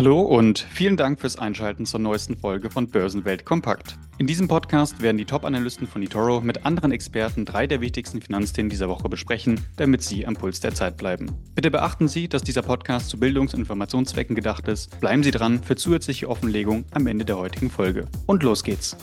Hallo und vielen Dank fürs Einschalten zur neuesten Folge von Börsenwelt Kompakt. In diesem Podcast werden die Top-Analysten von eToro mit anderen Experten drei der wichtigsten Finanzthemen dieser Woche besprechen, damit Sie am Puls der Zeit bleiben. Bitte beachten Sie, dass dieser Podcast zu Bildungs- und Informationszwecken gedacht ist. Bleiben Sie dran für zusätzliche Offenlegung am Ende der heutigen Folge. Und los geht's!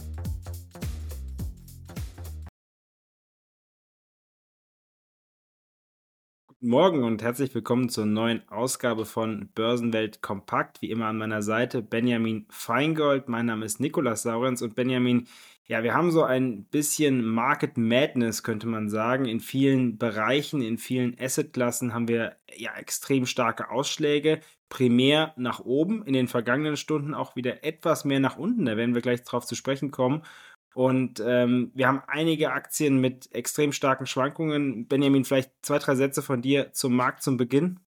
Morgen und herzlich willkommen zur neuen Ausgabe von Börsenwelt Kompakt. Wie immer an meiner Seite Benjamin Feingold. Mein Name ist Nikolas Saurenz und Benjamin, ja, wir haben so ein bisschen Market Madness, könnte man sagen. In vielen Bereichen, in vielen Assetklassen haben wir ja extrem starke Ausschläge. Primär nach oben, in den vergangenen Stunden auch wieder etwas mehr nach unten. Da werden wir gleich drauf zu sprechen kommen. Und ähm, wir haben einige Aktien mit extrem starken Schwankungen. Benjamin, vielleicht zwei, drei Sätze von dir zum Markt zum Beginn.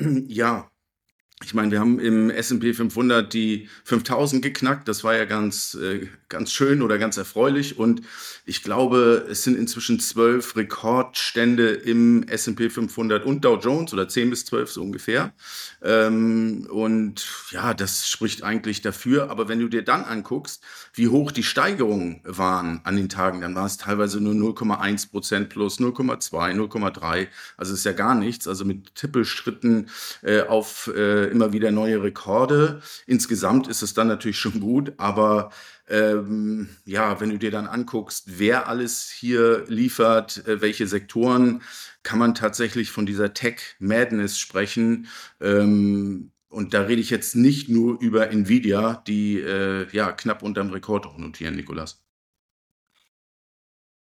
Ja, ich meine, wir haben im S&P 500 die 5000 geknackt. Das war ja ganz, äh, ganz schön oder ganz erfreulich. Und ich glaube, es sind inzwischen zwölf Rekordstände im S&P 500 und Dow Jones oder zehn bis zwölf so ungefähr. Ähm, und ja, das spricht eigentlich dafür. Aber wenn du dir dann anguckst, wie hoch die Steigerungen waren an den Tagen, dann war es teilweise nur 0,1 Prozent plus 0,2, 0,3. Also ist ja gar nichts. Also mit Tippelschritten äh, auf äh, immer wieder neue Rekorde. Insgesamt ist es dann natürlich schon gut, aber ähm, ja, wenn du dir dann anguckst, wer alles hier liefert, äh, welche Sektoren, kann man tatsächlich von dieser Tech-Madness sprechen. Ähm, und da rede ich jetzt nicht nur über Nvidia, die äh, ja knapp unterm Rekord notieren, Nikolas.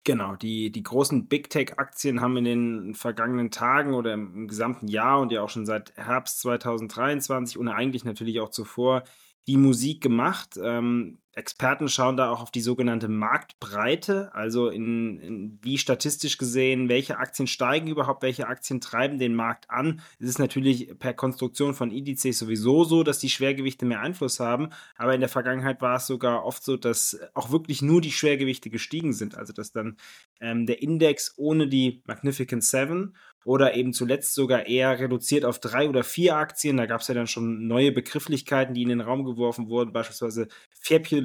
Genau, die, die großen Big Tech-Aktien haben in den vergangenen Tagen oder im gesamten Jahr und ja auch schon seit Herbst 2023 und eigentlich natürlich auch zuvor die Musik gemacht. Ähm, Experten schauen da auch auf die sogenannte Marktbreite, also in, in, wie statistisch gesehen, welche Aktien steigen überhaupt, welche Aktien treiben den Markt an. Es ist natürlich per Konstruktion von Indizes sowieso so, dass die Schwergewichte mehr Einfluss haben, aber in der Vergangenheit war es sogar oft so, dass auch wirklich nur die Schwergewichte gestiegen sind, also dass dann ähm, der Index ohne die Magnificent Seven oder eben zuletzt sogar eher reduziert auf drei oder vier Aktien. Da gab es ja dann schon neue Begrifflichkeiten, die in den Raum geworfen wurden, beispielsweise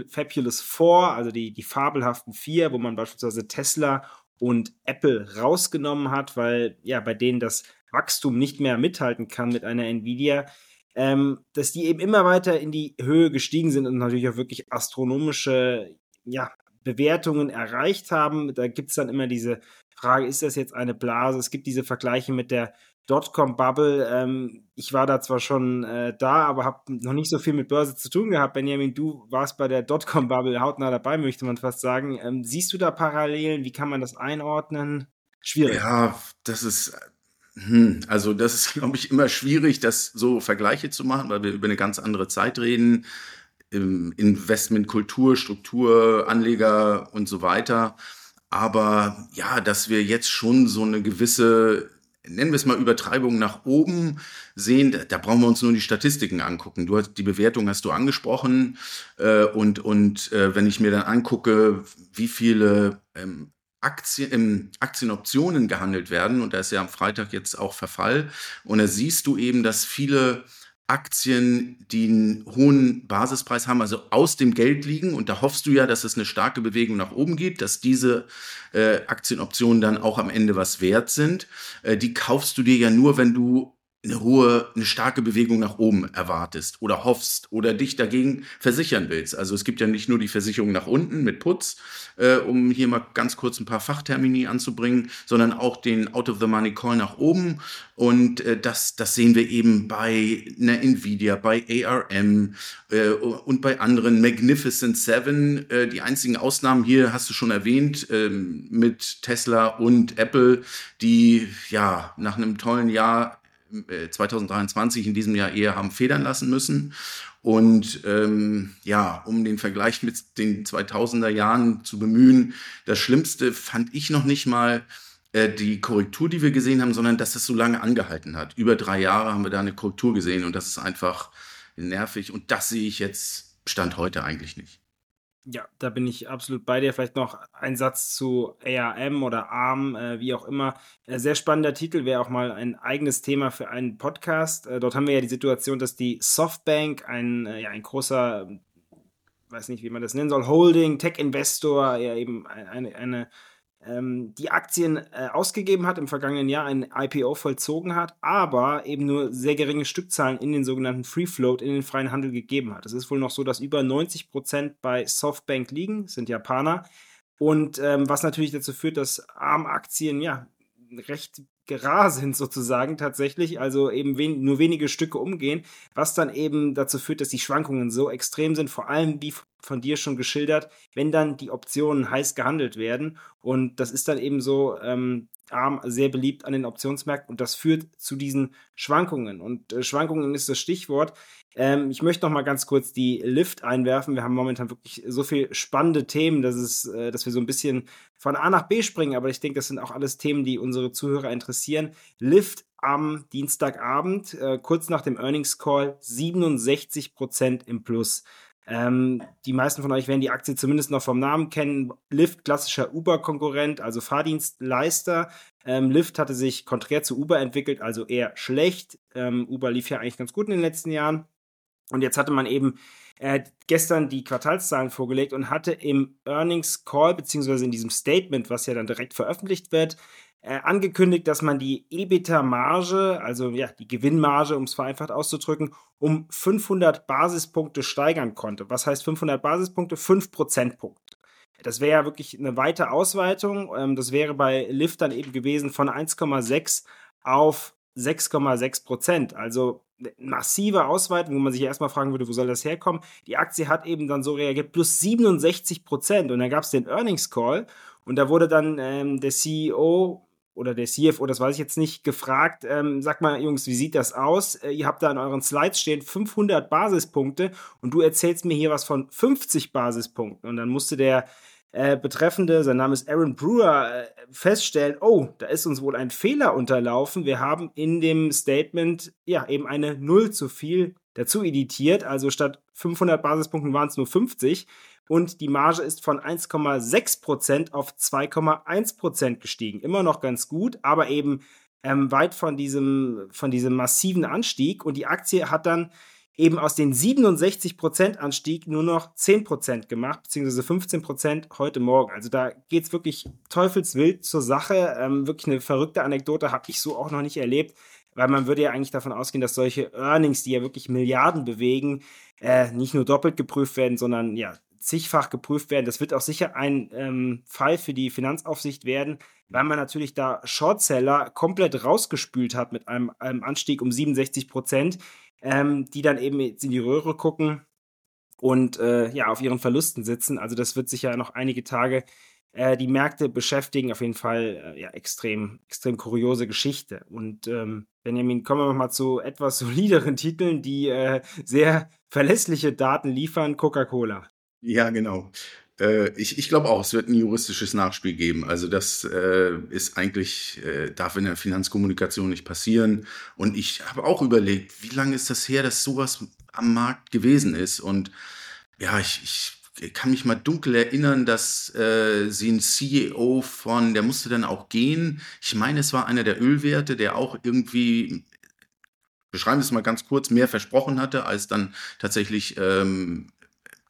Fabulous Four, also die, die fabelhaften vier, wo man beispielsweise Tesla und Apple rausgenommen hat, weil ja bei denen das Wachstum nicht mehr mithalten kann mit einer Nvidia. Ähm, dass die eben immer weiter in die Höhe gestiegen sind und natürlich auch wirklich astronomische ja, Bewertungen erreicht haben. Da gibt es dann immer diese Frage, ist das jetzt eine Blase? Es gibt diese Vergleiche mit der Dotcom-Bubble. Ähm, ich war da zwar schon äh, da, aber habe noch nicht so viel mit Börse zu tun gehabt. Benjamin, du warst bei der Dotcom-Bubble hautnah dabei, möchte man fast sagen. Ähm, siehst du da Parallelen? Wie kann man das einordnen? Schwierig. Ja, das ist hm, also das ist, glaube ich, immer schwierig, das so Vergleiche zu machen, weil wir über eine ganz andere Zeit reden. Investment, Kultur, Struktur, Anleger und so weiter. Aber ja, dass wir jetzt schon so eine gewisse, nennen wir es mal Übertreibung nach oben sehen, da, brauchen wir uns nur die Statistiken angucken. Du hast die Bewertung hast du angesprochen äh, und und äh, wenn ich mir dann angucke, wie viele ähm, Aktien, ähm, Aktienoptionen gehandelt werden und da ist ja am Freitag jetzt auch Verfall und da siehst du eben, dass viele Aktien, die einen hohen Basispreis haben, also aus dem Geld liegen. Und da hoffst du ja, dass es eine starke Bewegung nach oben gibt, dass diese äh, Aktienoptionen dann auch am Ende was wert sind. Äh, die kaufst du dir ja nur, wenn du eine hohe, eine starke Bewegung nach oben erwartest oder hoffst oder dich dagegen versichern willst. Also es gibt ja nicht nur die Versicherung nach unten mit Putz, äh, um hier mal ganz kurz ein paar Fachtermini anzubringen, sondern auch den Out-of-the-Money-Call nach oben. Und äh, das, das sehen wir eben bei einer Nvidia, bei ARM äh, und bei anderen Magnificent Seven. Äh, die einzigen Ausnahmen hier hast du schon erwähnt äh, mit Tesla und Apple, die ja nach einem tollen Jahr 2023 äh, in diesem Jahr eher haben federn lassen müssen. Und ähm, ja, um den Vergleich mit den 2000er Jahren zu bemühen, das Schlimmste fand ich noch nicht mal äh, die Korrektur, die wir gesehen haben, sondern dass es so lange angehalten hat. Über drei Jahre haben wir da eine Korrektur gesehen und das ist einfach nervig. Und das sehe ich jetzt Stand heute eigentlich nicht. Ja, da bin ich absolut bei dir. Vielleicht noch ein Satz zu ARM oder ARM, äh, wie auch immer. Äh, sehr spannender Titel, wäre auch mal ein eigenes Thema für einen Podcast. Äh, dort haben wir ja die Situation, dass die Softbank, ein, äh, ja, ein großer, weiß nicht, wie man das nennen soll, Holding, Tech-Investor, ja eben eine, eine ähm, die Aktien äh, ausgegeben hat, im vergangenen Jahr ein IPO vollzogen hat, aber eben nur sehr geringe Stückzahlen in den sogenannten Free Float, in den freien Handel gegeben hat. Es ist wohl noch so, dass über 90 Prozent bei Softbank liegen, sind Japaner. Und ähm, was natürlich dazu führt, dass ARM-Aktien ja recht rar sind sozusagen tatsächlich, also eben wen nur wenige Stücke umgehen, was dann eben dazu führt, dass die Schwankungen so extrem sind, vor allem wie von dir schon geschildert, wenn dann die Optionen heiß gehandelt werden. Und das ist dann eben so, ähm, ARM sehr beliebt an den Optionsmärkten und das führt zu diesen Schwankungen. Und äh, Schwankungen ist das Stichwort. Ähm, ich möchte noch mal ganz kurz die Lift einwerfen. Wir haben momentan wirklich so viele spannende Themen, dass, es, äh, dass wir so ein bisschen von A nach B springen, aber ich denke, das sind auch alles Themen, die unsere Zuhörer interessieren. Lift am Dienstagabend, äh, kurz nach dem Earnings Call, 67% im Plus. Ähm, die meisten von euch werden die Aktie zumindest noch vom Namen kennen. Lyft, klassischer Uber-Konkurrent, also Fahrdienstleister. Ähm, Lyft hatte sich konträr zu Uber entwickelt, also eher schlecht. Ähm, Uber lief ja eigentlich ganz gut in den letzten Jahren. Und jetzt hatte man eben äh, gestern die Quartalszahlen vorgelegt und hatte im Earnings Call, beziehungsweise in diesem Statement, was ja dann direkt veröffentlicht wird, äh, angekündigt, dass man die EBITDA-Marge, also ja, die Gewinnmarge, um es vereinfacht auszudrücken, um 500 Basispunkte steigern konnte. Was heißt 500 Basispunkte? 5 Prozentpunkte. Das wäre ja wirklich eine weite Ausweitung. Ähm, das wäre bei Lyft dann eben gewesen von 1,6 auf 6,6 Prozent. Also massive Ausweitung, wo man sich erstmal fragen würde, wo soll das herkommen? Die Aktie hat eben dann so reagiert, plus 67 Prozent. Und dann gab es den Earnings Call und da wurde dann ähm, der CEO oder der CFO, das weiß ich jetzt nicht, gefragt, ähm, sag mal, Jungs, wie sieht das aus? Äh, ihr habt da in euren Slides stehen 500 Basispunkte und du erzählst mir hier was von 50 Basispunkten. Und dann musste der äh, Betreffende, sein Name ist Aaron Brewer, äh, feststellen, oh, da ist uns wohl ein Fehler unterlaufen. Wir haben in dem Statement ja eben eine Null zu viel dazu editiert. Also statt 500 Basispunkten waren es nur 50 und die Marge ist von 1,6% auf 2,1% gestiegen. Immer noch ganz gut, aber eben ähm, weit von diesem, von diesem massiven Anstieg. Und die Aktie hat dann eben aus den 67% Anstieg nur noch 10% gemacht, beziehungsweise 15% heute Morgen. Also da geht es wirklich teufelswild zur Sache. Ähm, wirklich eine verrückte Anekdote habe ich so auch noch nicht erlebt, weil man würde ja eigentlich davon ausgehen, dass solche Earnings, die ja wirklich Milliarden bewegen, äh, nicht nur doppelt geprüft werden, sondern ja zigfach geprüft werden. Das wird auch sicher ein ähm, Fall für die Finanzaufsicht werden, weil man natürlich da Shortseller komplett rausgespült hat mit einem, einem Anstieg um 67 Prozent, ähm, die dann eben in die Röhre gucken und äh, ja auf ihren Verlusten sitzen. Also das wird sicher noch einige Tage äh, die Märkte beschäftigen. Auf jeden Fall äh, ja extrem extrem kuriose Geschichte. Und ähm, Benjamin, kommen wir mal zu etwas solideren Titeln, die äh, sehr verlässliche Daten liefern. Coca-Cola. Ja, genau. Äh, ich ich glaube auch, es wird ein juristisches Nachspiel geben. Also das äh, ist eigentlich, äh, darf in der Finanzkommunikation nicht passieren. Und ich habe auch überlegt, wie lange ist das her, dass sowas am Markt gewesen ist? Und ja, ich, ich kann mich mal dunkel erinnern, dass äh, sie ein CEO von, der musste dann auch gehen. Ich meine, es war einer der Ölwerte, der auch irgendwie, beschreiben wir es mal ganz kurz, mehr versprochen hatte, als dann tatsächlich ähm,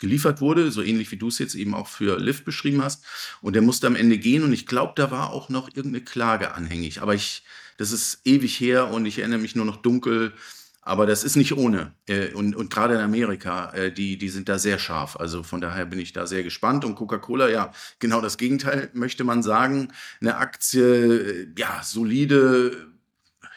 geliefert wurde, so ähnlich wie du es jetzt eben auch für Lyft beschrieben hast. Und der musste am Ende gehen und ich glaube, da war auch noch irgendeine Klage anhängig. Aber ich, das ist ewig her und ich erinnere mich nur noch dunkel. Aber das ist nicht ohne. Äh, und, und gerade in Amerika, äh, die, die sind da sehr scharf. Also von daher bin ich da sehr gespannt. Und Coca-Cola, ja, genau das Gegenteil möchte man sagen. Eine Aktie, äh, ja, solide,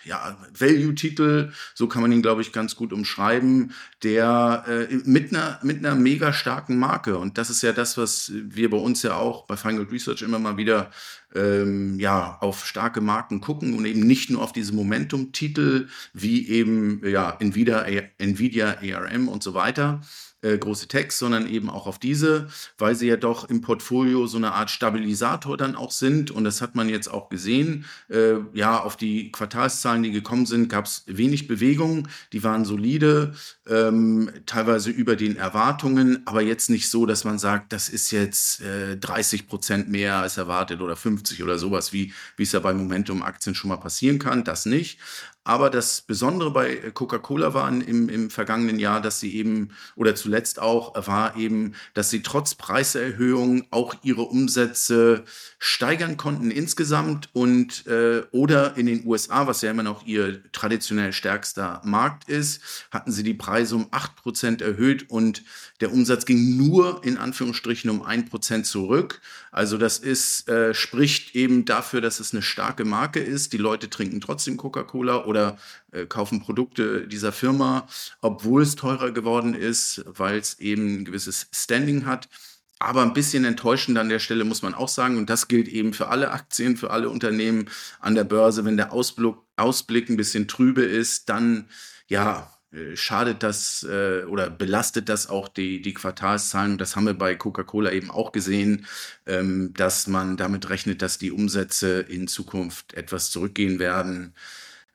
ja, Value-Titel, so kann man ihn, glaube ich, ganz gut umschreiben, der äh, mit einer mit einer mega starken Marke. Und das ist ja das, was wir bei uns ja auch bei Feingold Research immer mal wieder ähm, ja, auf starke Marken gucken und eben nicht nur auf diese Momentum-Titel wie eben ja, Nvidia, Nvidia, ARM und so weiter, äh, große Techs, sondern eben auch auf diese, weil sie ja doch im Portfolio so eine Art Stabilisator dann auch sind. Und das hat man jetzt auch gesehen. Äh, ja, auf die Quartalszahlen, die gekommen sind, gab es wenig Bewegung. Die waren solide, ähm, teilweise über den Erwartungen, aber jetzt nicht so, dass man sagt, das ist jetzt äh, 30 Prozent mehr als erwartet oder 50 oder sowas, wie wie es ja bei Momentum-Aktien schon mal passieren kann. Das nicht. Aber das Besondere bei Coca-Cola war im, im vergangenen Jahr, dass sie eben, oder zuletzt auch, war eben, dass sie trotz Preiserhöhungen auch ihre Umsätze steigern konnten insgesamt und äh, oder in den USA, was ja immer noch ihr traditionell stärkster Markt ist, hatten sie die Preise um 8% erhöht und der Umsatz ging nur in Anführungsstrichen um 1% zurück. Also das ist, äh, spricht eben dafür, dass es eine starke Marke ist. Die Leute trinken trotzdem Coca-Cola oder äh, kaufen Produkte dieser Firma, obwohl es teurer geworden ist, weil es eben ein gewisses Standing hat. Aber ein bisschen enttäuschend an der Stelle muss man auch sagen, und das gilt eben für alle Aktien, für alle Unternehmen an der Börse, wenn der Ausblick, Ausblick ein bisschen trübe ist, dann ja, äh, schadet das äh, oder belastet das auch die, die Quartalszahlen. Das haben wir bei Coca-Cola eben auch gesehen, ähm, dass man damit rechnet, dass die Umsätze in Zukunft etwas zurückgehen werden.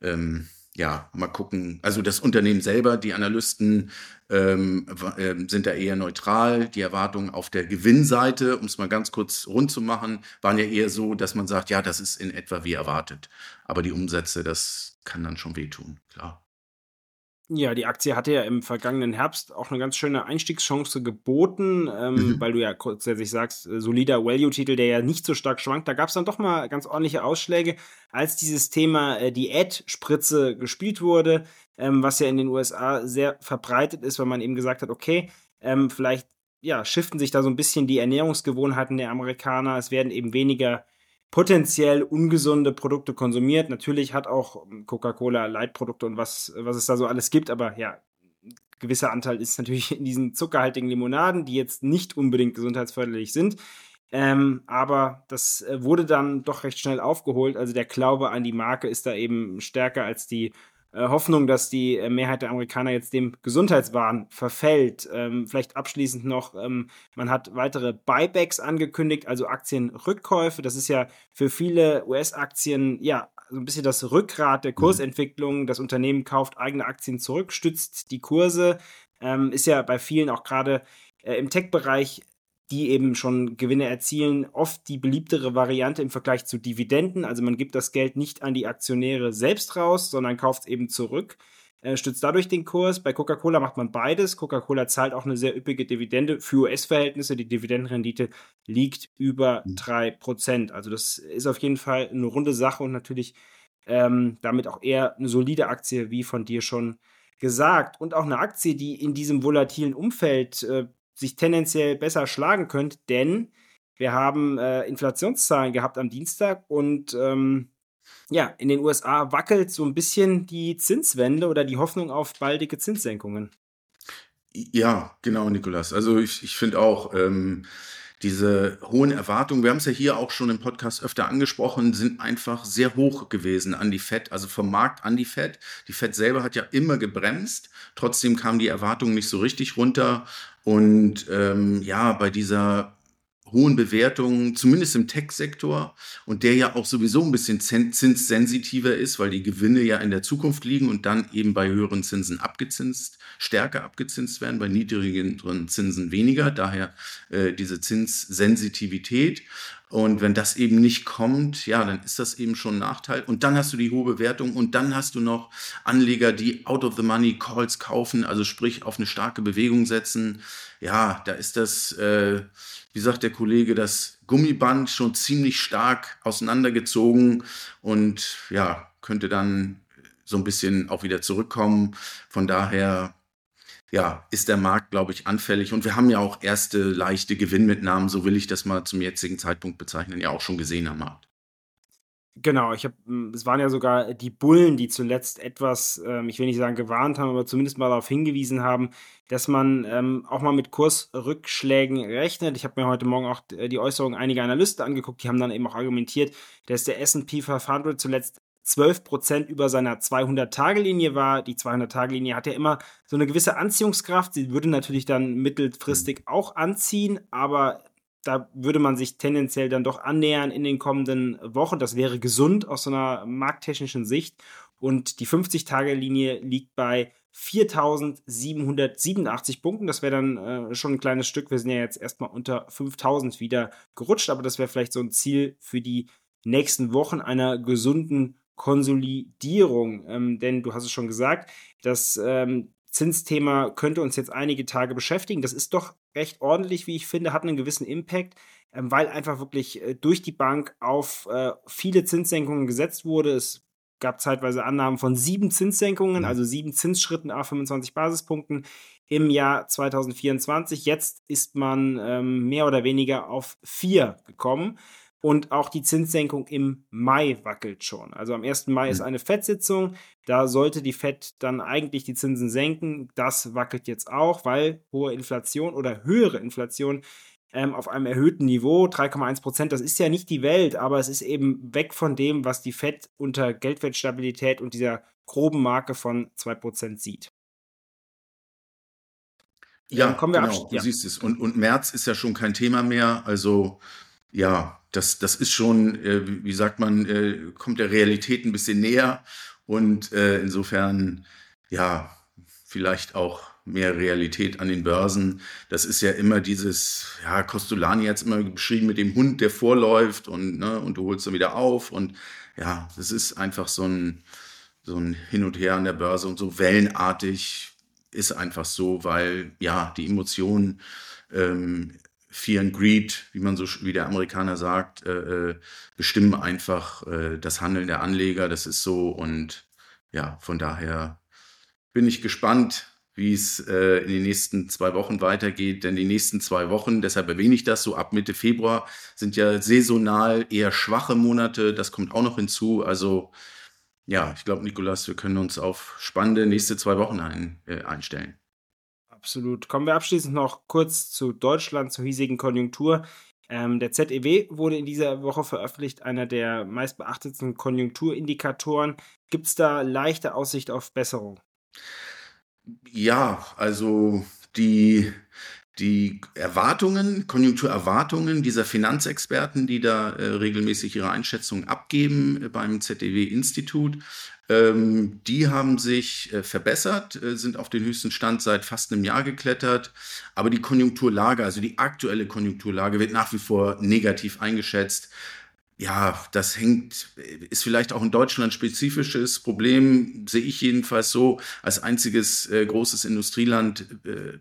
Ähm, ja, mal gucken. Also das Unternehmen selber, die Analysten ähm, äh, sind da eher neutral. Die Erwartungen auf der Gewinnseite, um es mal ganz kurz rund zu machen, waren ja eher so, dass man sagt, ja, das ist in etwa wie erwartet. Aber die Umsätze, das kann dann schon wehtun, klar. Ja, die Aktie hatte ja im vergangenen Herbst auch eine ganz schöne Einstiegschance geboten, ähm, mhm. weil du ja grundsätzlich sagst, äh, solider Value-Titel, der ja nicht so stark schwankt. Da gab es dann doch mal ganz ordentliche Ausschläge, als dieses Thema äh, die Ad-Spritze gespielt wurde, ähm, was ja in den USA sehr verbreitet ist, weil man eben gesagt hat, okay, ähm, vielleicht ja, shiften sich da so ein bisschen die Ernährungsgewohnheiten der Amerikaner. Es werden eben weniger potenziell ungesunde Produkte konsumiert. Natürlich hat auch Coca-Cola Leitprodukte und was, was es da so alles gibt, aber ja, gewisser Anteil ist natürlich in diesen zuckerhaltigen Limonaden, die jetzt nicht unbedingt gesundheitsförderlich sind. Ähm, aber das äh, wurde dann doch recht schnell aufgeholt. Also der Glaube an die Marke ist da eben stärker als die Hoffnung, dass die äh, Mehrheit der Amerikaner jetzt dem Gesundheitswahn verfällt. Ähm, vielleicht abschließend noch, ähm, man hat weitere Buybacks angekündigt, also Aktienrückkäufe. Das ist ja für viele US-Aktien ja so ein bisschen das Rückgrat der mhm. Kursentwicklung. Das Unternehmen kauft eigene Aktien zurück, stützt die Kurse. Ähm, ist ja bei vielen auch gerade äh, im Tech-Bereich die eben schon Gewinne erzielen, oft die beliebtere Variante im Vergleich zu Dividenden. Also man gibt das Geld nicht an die Aktionäre selbst raus, sondern kauft es eben zurück, äh, stützt dadurch den Kurs. Bei Coca-Cola macht man beides. Coca-Cola zahlt auch eine sehr üppige Dividende für US-Verhältnisse. Die Dividendenrendite liegt über mhm. 3%. Also das ist auf jeden Fall eine runde Sache und natürlich ähm, damit auch eher eine solide Aktie, wie von dir schon gesagt. Und auch eine Aktie, die in diesem volatilen Umfeld äh, sich tendenziell besser schlagen könnt, denn wir haben äh, Inflationszahlen gehabt am Dienstag und ähm, ja, in den USA wackelt so ein bisschen die Zinswende oder die Hoffnung auf baldige Zinssenkungen. Ja, genau, Nikolas. Also ich, ich finde auch, ähm, diese hohen Erwartungen, wir haben es ja hier auch schon im Podcast öfter angesprochen, sind einfach sehr hoch gewesen an die Fed, also vom Markt an die Fed. Die Fed selber hat ja immer gebremst, trotzdem kamen die Erwartungen nicht so richtig runter. Und ähm, ja, bei dieser hohen Bewertungen, zumindest im Tech-Sektor und der ja auch sowieso ein bisschen zinssensitiver ist, weil die Gewinne ja in der Zukunft liegen und dann eben bei höheren Zinsen abgezinst, stärker abgezinst werden, bei niedrigeren Zinsen weniger, daher äh, diese Zinssensitivität. Und wenn das eben nicht kommt, ja, dann ist das eben schon ein Nachteil. Und dann hast du die hohe Bewertung und dann hast du noch Anleger, die out of the money Calls kaufen, also sprich auf eine starke Bewegung setzen. Ja, da ist das, äh, wie sagt der Kollege, das Gummiband schon ziemlich stark auseinandergezogen und ja, könnte dann so ein bisschen auch wieder zurückkommen. Von daher ja, ist der Markt, glaube ich, anfällig. Und wir haben ja auch erste leichte Gewinnmitnahmen, so will ich das mal zum jetzigen Zeitpunkt bezeichnen, ja auch schon gesehen am Markt. Genau, ich habe, hm, es waren ja sogar die Bullen, die zuletzt etwas, ähm, ich will nicht sagen gewarnt haben, aber zumindest mal darauf hingewiesen haben, dass man ähm, auch mal mit Kursrückschlägen rechnet. Ich habe mir heute Morgen auch äh, die Äußerungen einiger Analysten angeguckt, die haben dann eben auch argumentiert, dass der S&P 500 zuletzt 12 Prozent über seiner 200-Tage-Linie war. Die 200-Tage-Linie hat ja immer so eine gewisse Anziehungskraft. Sie würde natürlich dann mittelfristig auch anziehen, aber da würde man sich tendenziell dann doch annähern in den kommenden Wochen. Das wäre gesund aus so einer markttechnischen Sicht. Und die 50-Tage-Linie liegt bei 4.787 Punkten. Das wäre dann äh, schon ein kleines Stück. Wir sind ja jetzt erstmal unter 5.000 wieder gerutscht, aber das wäre vielleicht so ein Ziel für die nächsten Wochen einer gesunden Konsolidierung. Ähm, denn du hast es schon gesagt, das ähm, Zinsthema könnte uns jetzt einige Tage beschäftigen. Das ist doch recht ordentlich, wie ich finde, hat einen gewissen Impact, ähm, weil einfach wirklich äh, durch die Bank auf äh, viele Zinssenkungen gesetzt wurde. Es gab zeitweise Annahmen von sieben Zinssenkungen, also sieben Zinsschritten auf 25 Basispunkten im Jahr 2024. Jetzt ist man ähm, mehr oder weniger auf vier gekommen. Und auch die Zinssenkung im Mai wackelt schon. Also am 1. Mai ist hm. eine FED-Sitzung. Da sollte die FED dann eigentlich die Zinsen senken. Das wackelt jetzt auch, weil hohe Inflation oder höhere Inflation ähm, auf einem erhöhten Niveau, 3,1 Prozent, das ist ja nicht die Welt, aber es ist eben weg von dem, was die FED unter Geldwertstabilität und dieser groben Marke von 2 Prozent sieht. Ja, kommen wir genau, du ja. siehst es. Und, und März ist ja schon kein Thema mehr. Also ja, das, das ist schon, äh, wie sagt man, äh, kommt der Realität ein bisschen näher und äh, insofern, ja, vielleicht auch mehr Realität an den Börsen. Das ist ja immer dieses, ja, Costolani hat es immer beschrieben mit dem Hund, der vorläuft und, ne, und du holst dann wieder auf und ja, das ist einfach so ein, so ein Hin und Her an der Börse und so wellenartig ist einfach so, weil ja, die Emotionen ähm, Fear and Greed, wie man so, wie der Amerikaner sagt, äh, äh, bestimmen einfach äh, das Handeln der Anleger. Das ist so und ja, von daher bin ich gespannt, wie es äh, in den nächsten zwei Wochen weitergeht. Denn die nächsten zwei Wochen, deshalb erwähne ich das, so ab Mitte Februar, sind ja saisonal eher schwache Monate. Das kommt auch noch hinzu. Also ja, ich glaube, Nikolas, wir können uns auf spannende nächste zwei Wochen ein, äh, einstellen. Absolut. Kommen wir abschließend noch kurz zu Deutschland, zur hiesigen Konjunktur. Ähm, der ZEW wurde in dieser Woche veröffentlicht, einer der meistbeachteten Konjunkturindikatoren. Gibt es da leichte Aussicht auf Besserung? Ja, also die die Erwartungen, Konjunkturerwartungen dieser Finanzexperten, die da äh, regelmäßig ihre Einschätzungen abgeben äh, beim ZDW-Institut, ähm, die haben sich äh, verbessert, äh, sind auf den höchsten Stand seit fast einem Jahr geklettert. Aber die Konjunkturlage, also die aktuelle Konjunkturlage, wird nach wie vor negativ eingeschätzt. Ja, das hängt, äh, ist vielleicht auch ein Deutschland spezifisches Problem, sehe ich jedenfalls so, als einziges äh, großes Industrieland äh,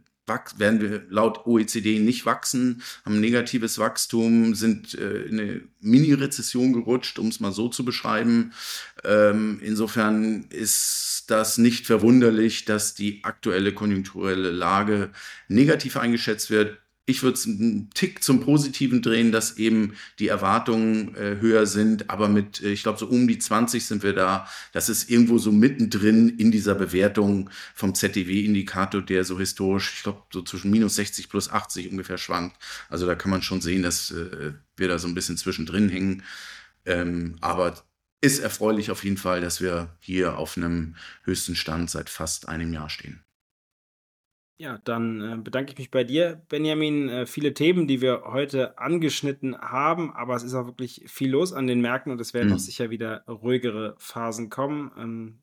werden wir laut OECD nicht wachsen, haben negatives Wachstum, sind äh, in eine Mini-Rezession gerutscht, um es mal so zu beschreiben. Ähm, insofern ist das nicht verwunderlich, dass die aktuelle konjunkturelle Lage negativ eingeschätzt wird. Ich würde es einen Tick zum Positiven drehen, dass eben die Erwartungen äh, höher sind, aber mit, äh, ich glaube, so um die 20 sind wir da. Das ist irgendwo so mittendrin in dieser Bewertung vom ZDW-Indikator, der so historisch, ich glaube, so zwischen minus 60 plus 80 ungefähr schwankt. Also da kann man schon sehen, dass äh, wir da so ein bisschen zwischendrin hängen. Ähm, aber ist erfreulich auf jeden Fall, dass wir hier auf einem höchsten Stand seit fast einem Jahr stehen. Ja, dann äh, bedanke ich mich bei dir, Benjamin. Äh, viele Themen, die wir heute angeschnitten haben, aber es ist auch wirklich viel los an den Märkten und es werden mhm. auch sicher wieder ruhigere Phasen kommen. Ähm,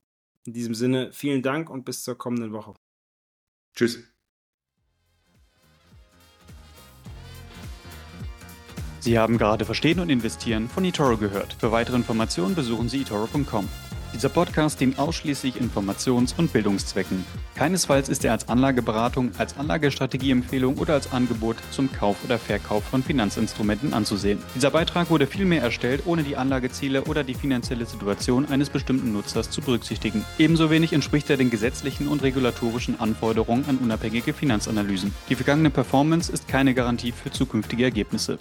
in diesem Sinne, vielen Dank und bis zur kommenden Woche. Tschüss. Sie haben gerade Verstehen und Investieren von eToro gehört. Für weitere Informationen besuchen Sie eToro.com. Dieser Podcast dient ausschließlich Informations- und Bildungszwecken. Keinesfalls ist er als Anlageberatung, als Anlagestrategieempfehlung oder als Angebot zum Kauf oder Verkauf von Finanzinstrumenten anzusehen. Dieser Beitrag wurde vielmehr erstellt, ohne die Anlageziele oder die finanzielle Situation eines bestimmten Nutzers zu berücksichtigen. Ebenso wenig entspricht er den gesetzlichen und regulatorischen Anforderungen an unabhängige Finanzanalysen. Die vergangene Performance ist keine Garantie für zukünftige Ergebnisse.